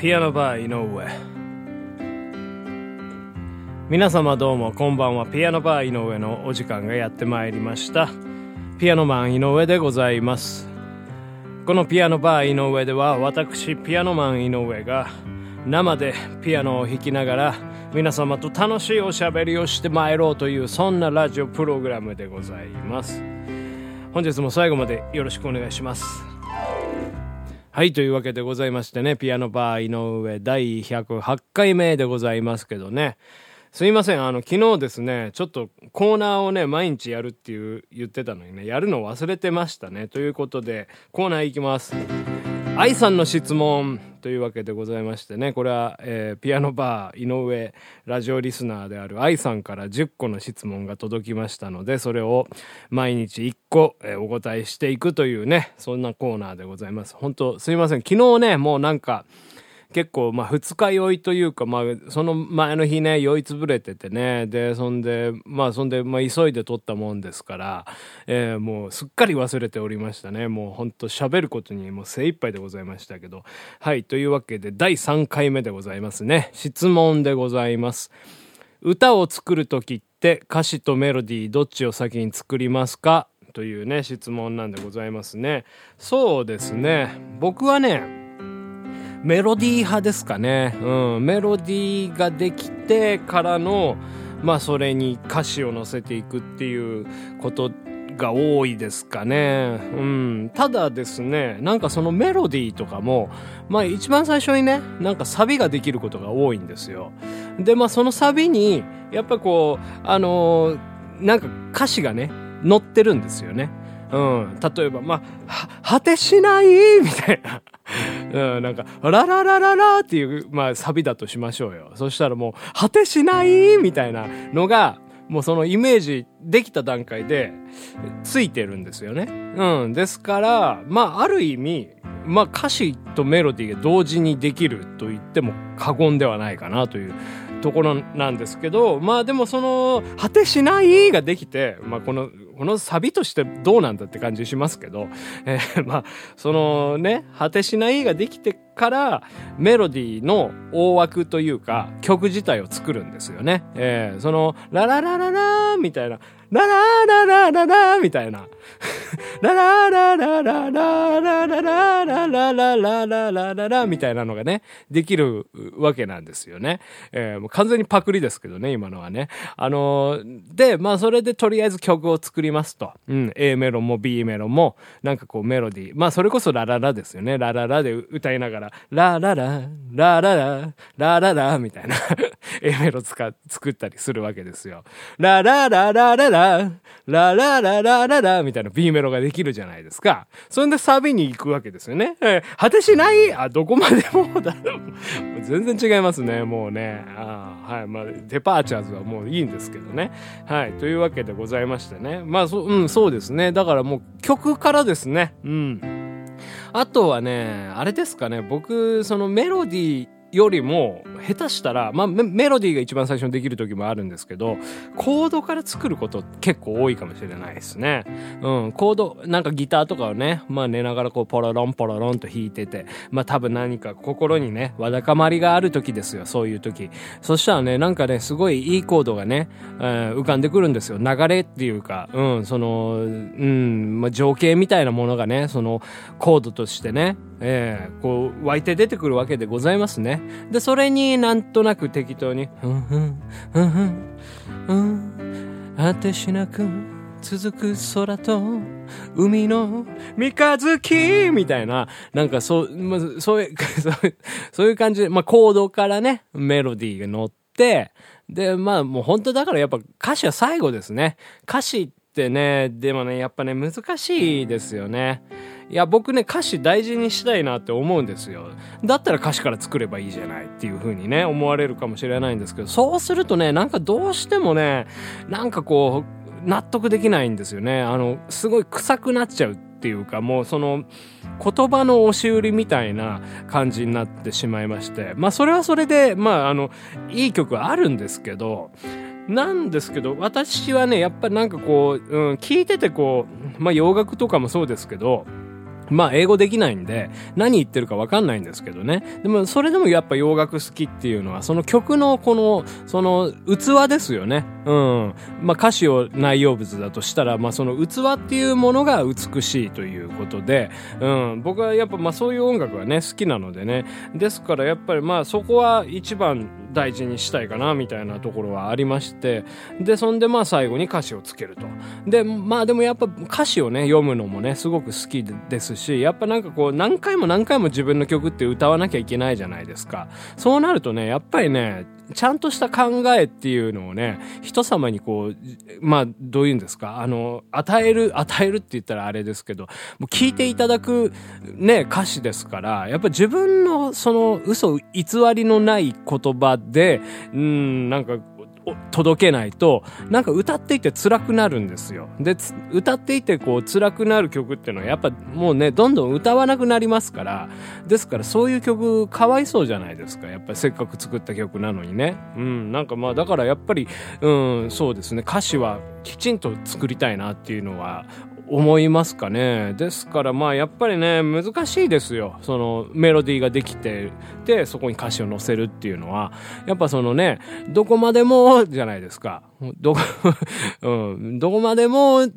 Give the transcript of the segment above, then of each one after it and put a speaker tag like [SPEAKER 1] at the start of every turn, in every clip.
[SPEAKER 1] ピアノバー井上。皆様どうもこんばんは。ピアノバー井上のお時間がやってまいりました。ピアノマン井上でございます。このピアノバー井上では私ピアノマン井上が生でピアノを弾きながら皆様と楽しいおしゃべりをしてまいろうというそんなラジオプログラムでございます。本日も最後までよろしくお願いします。はいというわけでございましてねピアノバー井上第108回目でございますけどね。すいませんあの昨日ですねちょっとコーナーをね毎日やるっていう言ってたのにねやるの忘れてましたね。ということでコーナーいきます。愛さんの質問。というわけでございましてねこれは、えー、ピアノバー井上ラジオリスナーである愛さんから10個の質問が届きましたのでそれを毎日1個、えー、お答えしていくというねそんなコーナーでございます。本当すいません。昨日ねもうなんか結構、まあ、二日酔いというか、まあ、その前の日ね、酔いつぶれててね、で、そんで、まあ、そんで、まあ、急いで撮ったもんですから、え、もう、すっかり忘れておりましたね。もう、ほんと喋ることにもう精一杯でございましたけど。はい、というわけで、第3回目でございますね。質問でございます。歌を作るときって歌詞とメロディーどっちを先に作りますか？というね質問なんでございますねそうですね僕はねメロディー派ですかね。うん、メロディーができてからの、まあそれに歌詞を乗せていくっていうことが多いですかね。うん。ただですね、なんかそのメロディーとかも、まあ一番最初にね、なんかサビができることが多いんですよ。で、まあそのサビに、やっぱこう、あのー、なんか歌詞がね、載ってるんですよね。うん。例えば、まあ、果てしない？みたいな。うん、なんか、ラララララっていう、まあ、サビだとしましょうよ。そしたらもう、果てしないみたいなのが、もうそのイメージできた段階で、ついてるんですよね。うん。ですから、まあ、ある意味、まあ、歌詞とメロディーが同時にできると言っても過言ではないかなというところなんですけど、まあでもその、果てしないができて、まあこの、このサビとしてどうなんだって感じしますけど、えー、まあ、そのね、果てしないができてから、メロディーの大枠というか、曲自体を作るんですよね。えー、その、ラララララーみたいな、ララララララみたいな。ラララララララララララララララララみたいなのがね、できるわけなんですよね。えー、もう完全にパクリですけどね、今のはね。あのー、で、まあそれでとりあえず曲を作りますと。うん、A メロも B メロも、なんかこうメロディー。まあそれこそラララですよね。ラララで歌いながら、ラララ、ラララ、ラララみたいな A メロ使、作ったりするわけですよ。ラララララララ、ララララララみたいな B メロができるじゃないですか。それでサビに行くわけですよね。えー、果てしない？あ、どこまでもだ。全然違いますね、もうね。あはい。まあ、デパーチャーズはもういいんですけどね。はい。というわけでございましてね。まあ、そ、うん、そうですね。だからもう曲からですね。うん。あとはね、あれですかね、僕、そのメロディー、よりも下手したら、まあ、メロディーが一番最初にできる時もあるんですけどコードから作ること結構多いかもしれないですね。うん、コードなんかギターとかをね、まあ、寝ながらこうポロロンポロロンと弾いててまあ多分何か心にねわだかまりがある時ですよそういう時そしたらねなんかねすごいいいコードがね、えー、浮かんでくるんですよ流れっていうかうんそのうんまあ情景みたいなものがねそのコードとしてねえー、こう湧いて出てくるわけでございますね。で、それになんとなく適当に、ふんふん、ふんふん、うん、果てしなく続く空と海の三日月みたいな、なんかそう、まず、そういう、そういう感じで、まあコードからね、メロディーが乗って、で、まあもう本当だからやっぱ歌詞は最後ですね。歌詞ってね、でもね、やっぱね、難しいですよね。いや、僕ね、歌詞大事にしたいなって思うんですよ。だったら歌詞から作ればいいじゃないっていう風にね、思われるかもしれないんですけど、そうするとね、なんかどうしてもね、なんかこう、納得できないんですよね。あの、すごい臭くなっちゃうっていうか、もうその、言葉の押し売りみたいな感じになってしまいまして、まあそれはそれで、まああの、いい曲あるんですけど、なんですけど、私はね、やっぱなんかこう、うん、聞いててこう、まあ洋楽とかもそうですけど、まあ、英語できないんで、何言ってるかわかんないんですけどね。でも、それでもやっぱ洋楽好きっていうのは、その曲のこの、その、器ですよね。うん。まあ、歌詞を内容物だとしたら、まあ、その器っていうものが美しいということで、うん。僕はやっぱ、まあ、そういう音楽がね、好きなのでね。ですから、やっぱりまあ、そこは一番大事にしたいかな、みたいなところはありまして、で、そんでまあ、最後に歌詞をつけると。で、まあ、でもやっぱ歌詞をね、読むのもね、すごく好きです、し、やっぱなんかこう、何回も何回も自分の曲って歌わなきゃいけないじゃないですか。そうなるとね、やっぱりね、ちゃんとした考えっていうのをね、人様にこう、まあ、どういうんですか、あの、与える、与えるって言ったらあれですけど、もう聞いていただくね、歌詞ですから、やっぱ自分のその嘘、偽りのない言葉で、うん、なんか届けないと、なんか歌っていて辛くなるんですよ。で、歌っていてこう辛くなる曲っていうのはやっぱもうね、どんどん歌わなくなりますから、ですからそういう曲かわいそうじゃないですか。やっぱりせっかく作った曲なのにね。うん、なんかまあだからやっぱり、うん、そうですね、歌詞はきちんと作りたいなっていうのは思いますかね。ですからまあやっぱりね、難しいですよ。そのメロディーができて、で、そこに歌詞を載せるっていうのは、やっぱそのね、どこまでもじゃないですか。どこ、うん、どこまでもっ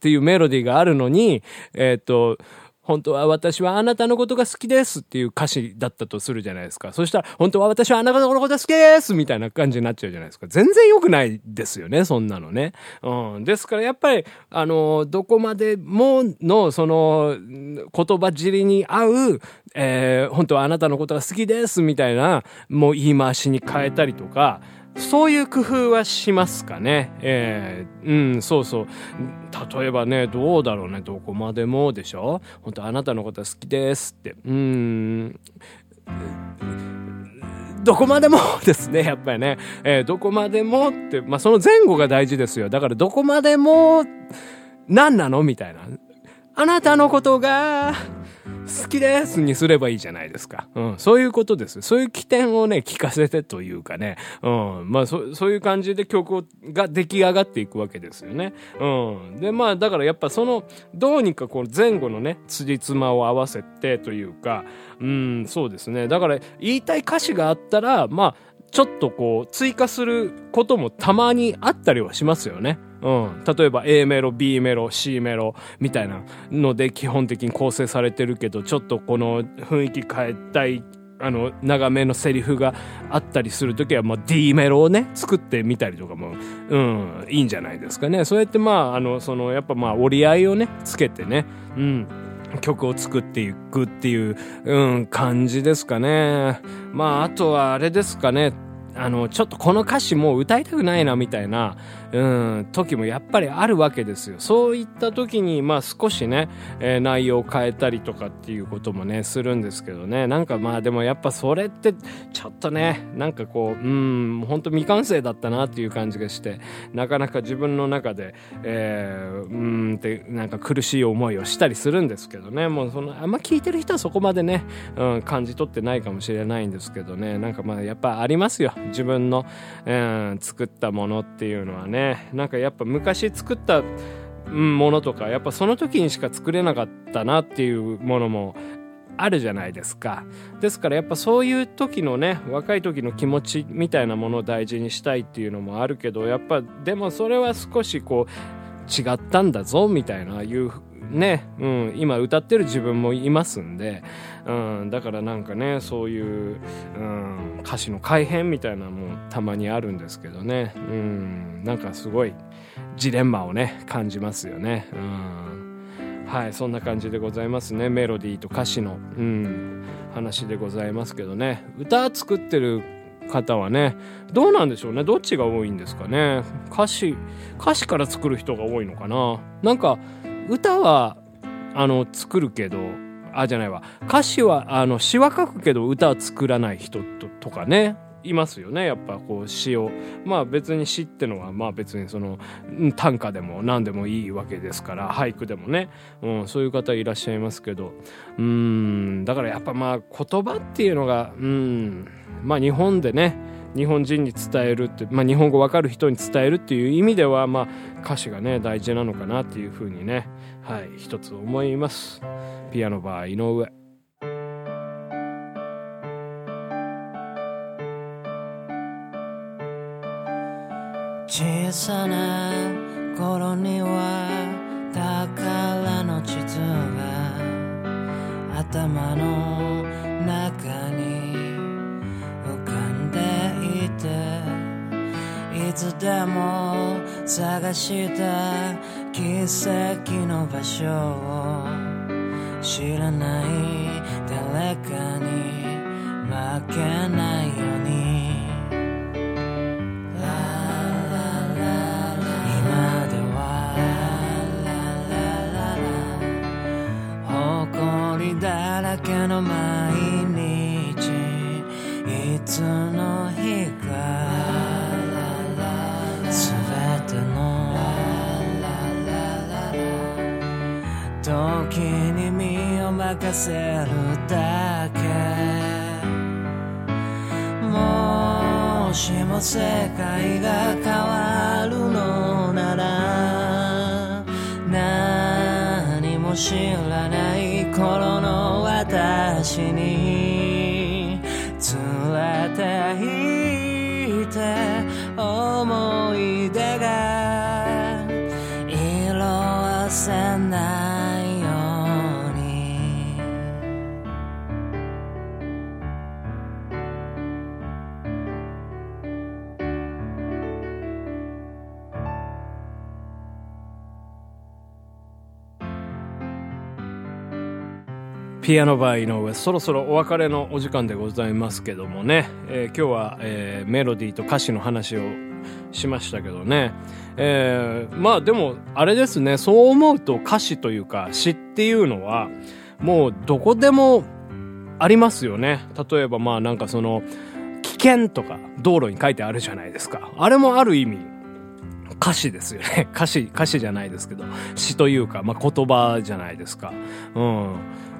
[SPEAKER 1] ていうメロディーがあるのに、えっ、と、本当は私はあなたのことが好きですっていう歌詞だったとするじゃないですか。そしたら、本当は私はあなたのことが好きですみたいな感じになっちゃうじゃないですか。全然良くないですよね、そんなのね。うん。ですからやっぱり、あの、どこまでもの、その、言葉尻に合う、えー、本当はあなたのことが好きですみたいな、もう言い回しに変えたりとか、そういう工夫はしますかね。えー、うん、そうそう。例えばね、どうだろうね、どこまでもでしょ本当あなたのこと好きですって。うん、どこまでもですね、やっぱりね。えー、どこまでもって、まあ、その前後が大事ですよ。だからどこまでも、何なの？みたいな。あなたのことが、好きですにすればいいじゃないですか。うん。そういうことです。そういう起点をね、聞かせてというかね。うん。まあ、そ、そういう感じで曲が出来上がっていくわけですよね。うん。で、まあ、だからやっぱその、どうにかこう前後のね、辻褄を合わせてというか、うん、そうですね。だから言いたい歌詞があったら、まあ、ちょっとこう、追加することもたまにあったりはしますよね。うん。例えば A メロ、B メロ、C メロみたいなので基本的に構成されてるけど、ちょっとこの雰囲気変えたいあの、長めのセリフがあったりするときは、まあ、D メロをね、作ってみたりとかも、うん、いいんじゃないですかね。そうやって、まあ、あの、その、やっぱまあ、折り合いをね、つけてね、うん。曲を作っていくっていう、うん、感じですかね。まあ、あとはあれですかね。あの、ちょっとこの歌詞もう歌いたくないなみたいな、うん、時もやっぱりあるわけですよ。そういった時に、まあ少しね、えー、内容を変えたりとかっていうこともね、するんですけどね。なんかまあでもやっぱそれって、ちょっとね、なんかこう、うん、本当未完成だったなっていう感じがして、なかなか自分の中で、えー、うんってなんか苦しい思いをしたりするんですけどね。もうその、あんま聞いてる人はそこまでね、うん、感じ取ってないかもしれないんですけどね。なんかまあやっぱありますよ。自分の、うん、作ったものっていうのはねなんかやっぱ昔作ったものとかやっぱその時にしか作れなかったなっていうものもあるじゃないですか。ですからやっぱそういう時のね、若い時の気持ちみたいなものを大事にしたいっていうのもあるけど、やっぱでもそれは少しこう違ったんだぞみたいないうね、うん、今歌ってる自分もいますんで、うん、だからなんかねそういう、うん、歌詞の改変みたいなのもたまにあるんですけどね、うん、なんかすごいジレンマをね感じますよね。うん。はいそんな感じでございますねメロディーと歌詞の、うん、話でございますけどね。歌作ってる方はねどうなんでしょうねどっちが多いんですかね。歌詞歌詞から作る人が多いのかな。なんか歌はあの作るけどあじゃないわ。歌詞はあの詩は書くけど歌は作らない人ととかね。いますよね。やっぱこう詩を。まあ別に詩ってのはまあ別にその短歌でも何でもいいわけですから俳句でもね、うん、そういう方いらっしゃいますけど。うんだからやっぱまあ言葉っていうのがうんまあ日本でね日本人に伝えるって、まあ、日本語わかる人に伝えるっていう意味では、まあ、歌詞がね大事なのかなっていうふうにねはい一つ思います。ピアノバー井上
[SPEAKER 2] 小さな頃には宝の地図が頭の中につでも探した奇跡の場所を知らない誰かに負けないかせるだけ。もしも世界が変わるのなら何も知らない
[SPEAKER 1] ピアノバー井上そろそろお別れのお時間でございますけどもね、えー今日は、えーメロディーと歌詞の話をしましたけどね、えーまあでもあれですねそう思うと歌詞というか詩っていうのはもうどこでもありますよね例えばまあなんかその危険とか道路に書いてあるじゃないですかあれもある意味歌詞ですよね。歌詞、歌詞じゃないですけど、詩というか、まあ、言葉じゃないですか。うん。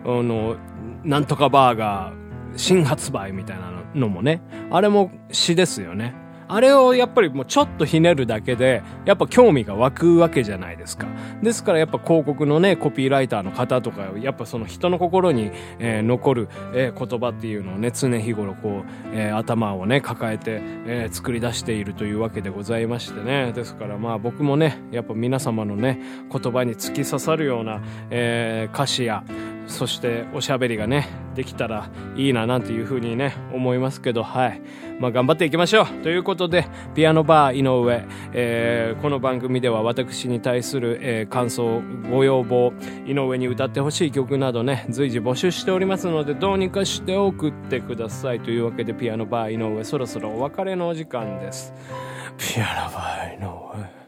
[SPEAKER 1] の、なんとかバーガー、新発売みたいなのもね、あれも詩ですよね。あれをやっぱりもうちょっとひねるだけで、やっぱ興味が湧くわけじゃないですか。ですからやっぱ広告のね、コピーライターの方とか、やっぱその人の心に、えー残る、えー言葉っていうのをね、常日頃こう、えー頭をね、抱えて、え作り出しているというわけでございましてね。ですからまあ僕もね、やっぱ皆様のね、言葉に突き刺さるような、えー歌詞や、そしておしゃべりがね、できたらいいななんていうふうにね、思いますけど、はい。まあ頑張っていきましょうということで、ピアノバー井上、えーこの番組では私に対する、えー感想、ご要望、井上に歌ってほしい曲などね、随時募集しておりますので、どうにかして送ってくださいというわけで、ピアノバー井上、そろそろお別れのお時間です。ピアノバー井上。